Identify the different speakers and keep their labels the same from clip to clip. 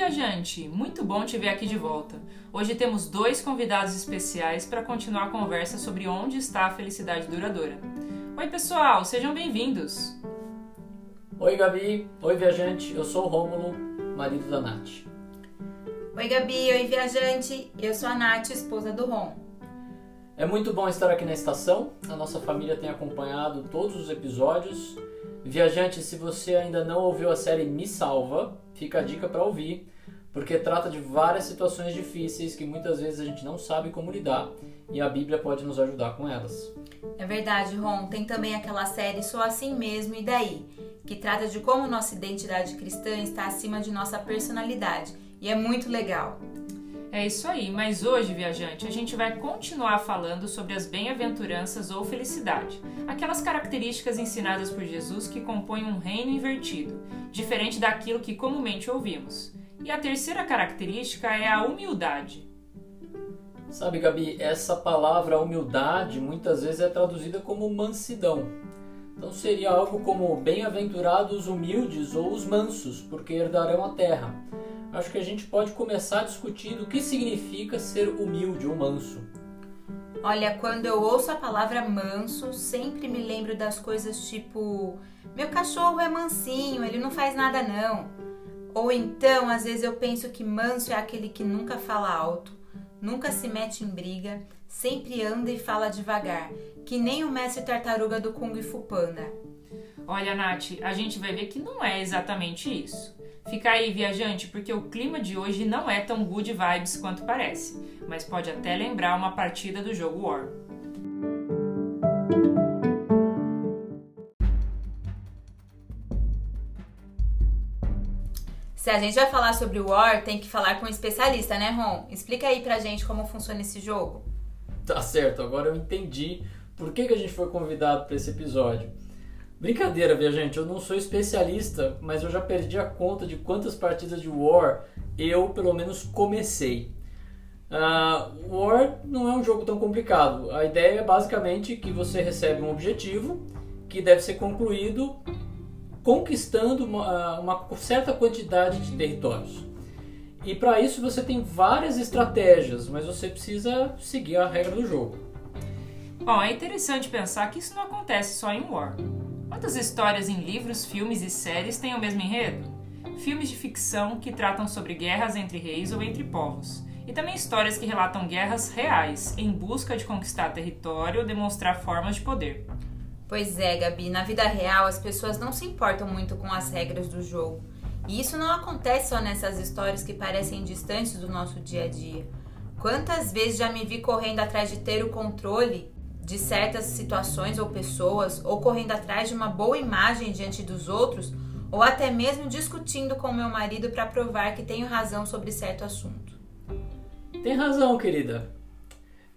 Speaker 1: viajante! Muito bom te ver aqui de volta. Hoje temos dois convidados especiais para continuar a conversa sobre onde está a felicidade duradoura. Oi, pessoal, sejam bem-vindos!
Speaker 2: Oi, Gabi. Oi, viajante. Eu sou o Rômulo, marido da Nath.
Speaker 3: Oi, Gabi. Oi, viajante. Eu sou a Nath, esposa do Rom.
Speaker 2: É muito bom estar aqui na estação. A nossa família tem acompanhado todos os episódios. Viajante, se você ainda não ouviu a série Me Salva, fica a dica para ouvir, porque trata de várias situações difíceis que muitas vezes a gente não sabe como lidar e a Bíblia pode nos ajudar com elas.
Speaker 3: É verdade, Ron. Tem também aquela série Sou Assim Mesmo e Daí, que trata de como nossa identidade cristã está acima de nossa personalidade. E é muito legal.
Speaker 1: É isso aí, mas hoje, viajante, a gente vai continuar falando sobre as bem-aventuranças ou felicidade, aquelas características ensinadas por Jesus que compõem um reino invertido, diferente daquilo que comumente ouvimos. E a terceira característica é a humildade.
Speaker 2: Sabe, Gabi, essa palavra humildade muitas vezes é traduzida como mansidão. Então seria algo como bem-aventurados humildes ou os mansos, porque herdarão a terra acho que a gente pode começar discutindo o que significa ser humilde ou manso.
Speaker 3: Olha, quando eu ouço a palavra manso, sempre me lembro das coisas tipo: meu cachorro é mansinho, ele não faz nada não. Ou então, às vezes eu penso que manso é aquele que nunca fala alto, nunca se mete em briga, sempre anda e fala devagar, que nem o mestre tartaruga do Kung Fu Panda.
Speaker 1: Olha, Nath, a gente vai ver que não é exatamente isso. Fica aí, viajante, porque o clima de hoje não é tão good vibes quanto parece, mas pode até lembrar uma partida do jogo War.
Speaker 3: Se a gente vai falar sobre War, tem que falar com um especialista, né, Ron? Explica aí pra gente como funciona esse jogo.
Speaker 2: Tá certo, agora eu entendi por que, que a gente foi convidado para esse episódio. Brincadeira, viajante, eu não sou especialista, mas eu já perdi a conta de quantas partidas de War eu, pelo menos, comecei. Uh, War não é um jogo tão complicado. A ideia é basicamente que você recebe um objetivo que deve ser concluído conquistando uma, ah, uma certa quantidade de territórios. E para isso você tem várias estratégias, mas você precisa seguir a regra do jogo.
Speaker 1: Bom, é interessante pensar que isso não acontece só em War. Quantas histórias em livros, filmes e séries têm o mesmo enredo? Filmes de ficção que tratam sobre guerras entre reis ou entre povos, e também histórias que relatam guerras reais em busca de conquistar território ou demonstrar formas de poder.
Speaker 3: Pois é, Gabi, na vida real as pessoas não se importam muito com as regras do jogo. E isso não acontece só nessas histórias que parecem distantes do nosso dia a dia. Quantas vezes já me vi correndo atrás de ter o controle de certas situações ou pessoas, ou correndo atrás de uma boa imagem diante dos outros, ou até mesmo discutindo com meu marido para provar que tenho razão sobre certo assunto.
Speaker 2: Tem razão, querida.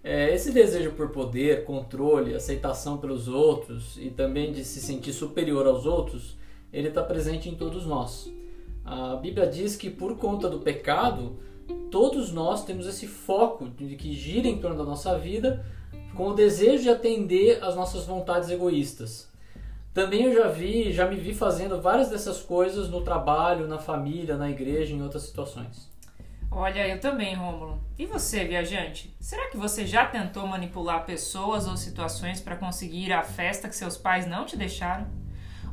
Speaker 2: É, esse desejo por poder, controle, aceitação pelos outros e também de se sentir superior aos outros, ele está presente em todos nós. A Bíblia diz que por conta do pecado, todos nós temos esse foco de que gira em torno da nossa vida com o desejo de atender às nossas vontades egoístas. Também eu já vi, já me vi fazendo várias dessas coisas no trabalho, na família, na igreja, em outras situações.
Speaker 1: Olha, eu também, Rômulo. E você, viajante? Será que você já tentou manipular pessoas ou situações para conseguir ir à festa que seus pais não te deixaram?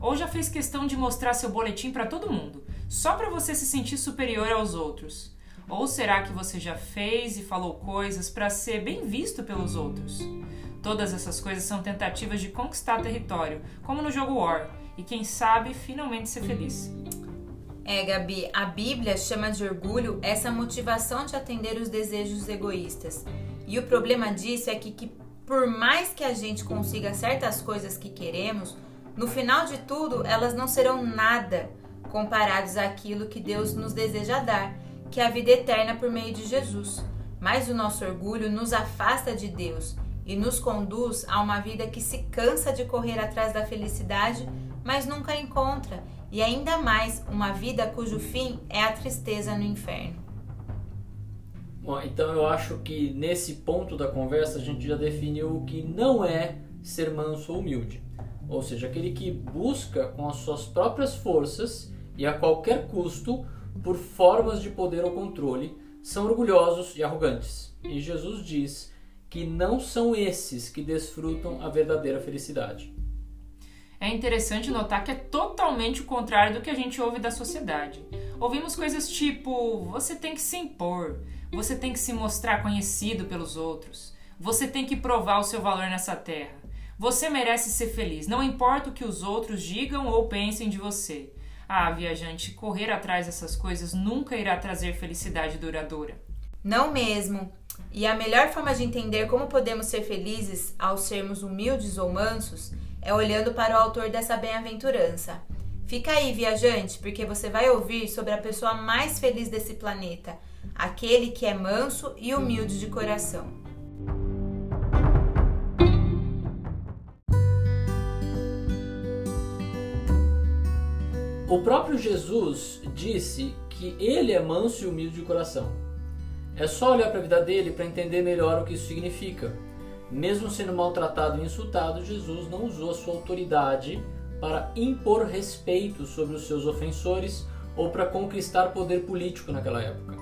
Speaker 1: Ou já fez questão de mostrar seu boletim para todo mundo, só para você se sentir superior aos outros? Ou será que você já fez e falou coisas para ser bem visto pelos outros? Todas essas coisas são tentativas de conquistar território, como no jogo War, e quem sabe finalmente ser feliz.
Speaker 3: É, Gabi, a Bíblia chama de orgulho essa motivação de atender os desejos egoístas. E o problema disso é que, que por mais que a gente consiga certas coisas que queremos, no final de tudo elas não serão nada comparados àquilo que Deus nos deseja dar que é a vida eterna por meio de Jesus. Mas o nosso orgulho nos afasta de Deus e nos conduz a uma vida que se cansa de correr atrás da felicidade, mas nunca encontra, e ainda mais uma vida cujo fim é a tristeza no inferno.
Speaker 2: Bom, então eu acho que nesse ponto da conversa a gente já definiu o que não é ser manso ou humilde. Ou seja, aquele que busca com as suas próprias forças e a qualquer custo por formas de poder ou controle, são orgulhosos e arrogantes. E Jesus diz que não são esses que desfrutam a verdadeira felicidade.
Speaker 1: É interessante notar que é totalmente o contrário do que a gente ouve da sociedade. Ouvimos coisas tipo: você tem que se impor, você tem que se mostrar conhecido pelos outros, você tem que provar o seu valor nessa terra, você merece ser feliz, não importa o que os outros digam ou pensem de você. Ah, viajante, correr atrás dessas coisas nunca irá trazer felicidade duradoura.
Speaker 3: Não mesmo. E a melhor forma de entender como podemos ser felizes ao sermos humildes ou mansos é olhando para o autor dessa bem-aventurança. Fica aí, viajante, porque você vai ouvir sobre a pessoa mais feliz desse planeta, aquele que é manso e humilde de coração.
Speaker 2: O próprio Jesus disse que ele é manso e humilde de coração. É só olhar para a vida dele para entender melhor o que isso significa. Mesmo sendo maltratado e insultado, Jesus não usou a sua autoridade para impor respeito sobre os seus ofensores ou para conquistar poder político naquela época.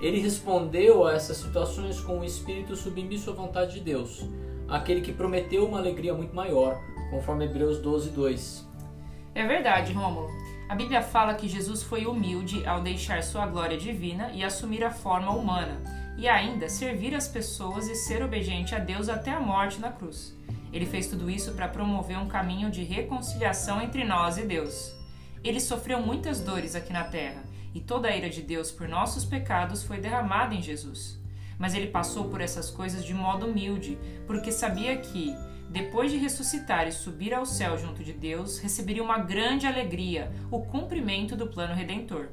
Speaker 2: Ele respondeu a essas situações com o espírito submisso à vontade de Deus, aquele que prometeu uma alegria muito maior, conforme Hebreus 12, 2.
Speaker 1: É verdade, Rômulo. A Bíblia fala que Jesus foi humilde ao deixar sua glória divina e assumir a forma humana, e ainda servir as pessoas e ser obediente a Deus até a morte na cruz. Ele fez tudo isso para promover um caminho de reconciliação entre nós e Deus. Ele sofreu muitas dores aqui na terra, e toda a ira de Deus por nossos pecados foi derramada em Jesus. Mas ele passou por essas coisas de modo humilde, porque sabia que, depois de ressuscitar e subir ao céu junto de Deus, receberia uma grande alegria, o cumprimento do plano redentor.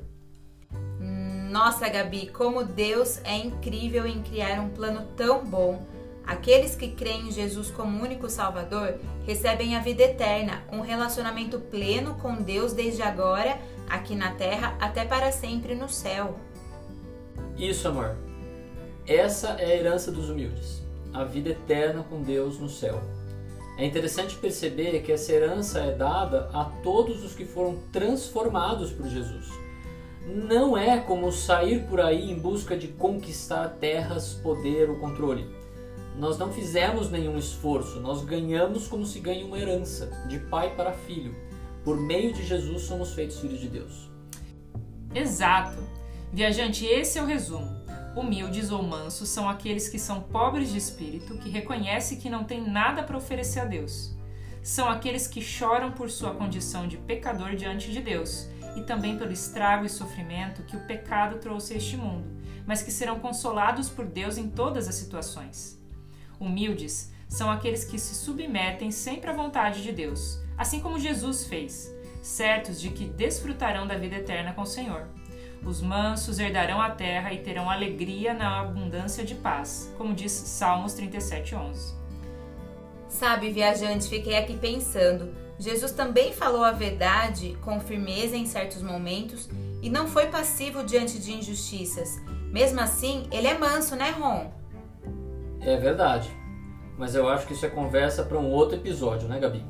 Speaker 3: Nossa, Gabi, como Deus é incrível em criar um plano tão bom. Aqueles que creem em Jesus como único Salvador recebem a vida eterna, um relacionamento pleno com Deus desde agora, aqui na terra, até para sempre no céu.
Speaker 2: Isso, amor. Essa é a herança dos humildes, a vida eterna com Deus no céu. É interessante perceber que essa herança é dada a todos os que foram transformados por Jesus não é como sair por aí em busca de conquistar terras, poder ou controle. Nós não fizemos nenhum esforço, nós ganhamos como se ganha uma herança, de pai para filho. Por meio de Jesus somos feitos filhos de Deus.
Speaker 1: Exato. Viajante, esse é o resumo. Humildes ou mansos são aqueles que são pobres de espírito, que reconhecem que não têm nada para oferecer a Deus. São aqueles que choram por sua condição de pecador diante de Deus e também pelo estrago e sofrimento que o pecado trouxe a este mundo, mas que serão consolados por Deus em todas as situações. Humildes são aqueles que se submetem sempre à vontade de Deus, assim como Jesus fez, certos de que desfrutarão da vida eterna com o Senhor. Os mansos herdarão a terra e terão alegria na abundância de paz, como diz Salmos 37:11.
Speaker 3: Sabe, viajante, fiquei aqui pensando Jesus também falou a verdade com firmeza em certos momentos e não foi passivo diante de injustiças. Mesmo assim, ele é manso, né, Ron?
Speaker 2: É verdade. Mas eu acho que isso é conversa para um outro episódio, né, Gabi?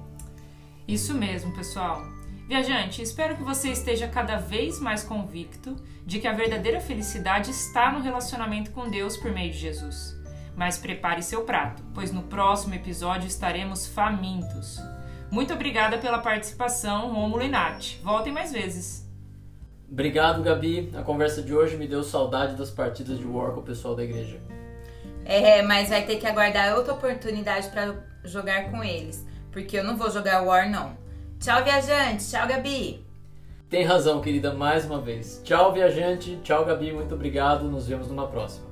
Speaker 1: Isso mesmo, pessoal. Viajante, espero que você esteja cada vez mais convicto de que a verdadeira felicidade está no relacionamento com Deus por meio de Jesus. Mas prepare seu prato, pois no próximo episódio estaremos famintos. Muito obrigada pela participação, Romulo e Nath. Voltem mais vezes.
Speaker 2: Obrigado, Gabi. A conversa de hoje me deu saudade das partidas de War com o pessoal da igreja.
Speaker 3: É, mas vai ter que aguardar outra oportunidade para jogar com eles, porque eu não vou jogar War não. Tchau, viajante. Tchau, Gabi.
Speaker 2: Tem razão, querida, mais uma vez. Tchau, viajante. Tchau, Gabi. Muito obrigado. Nos vemos numa próxima.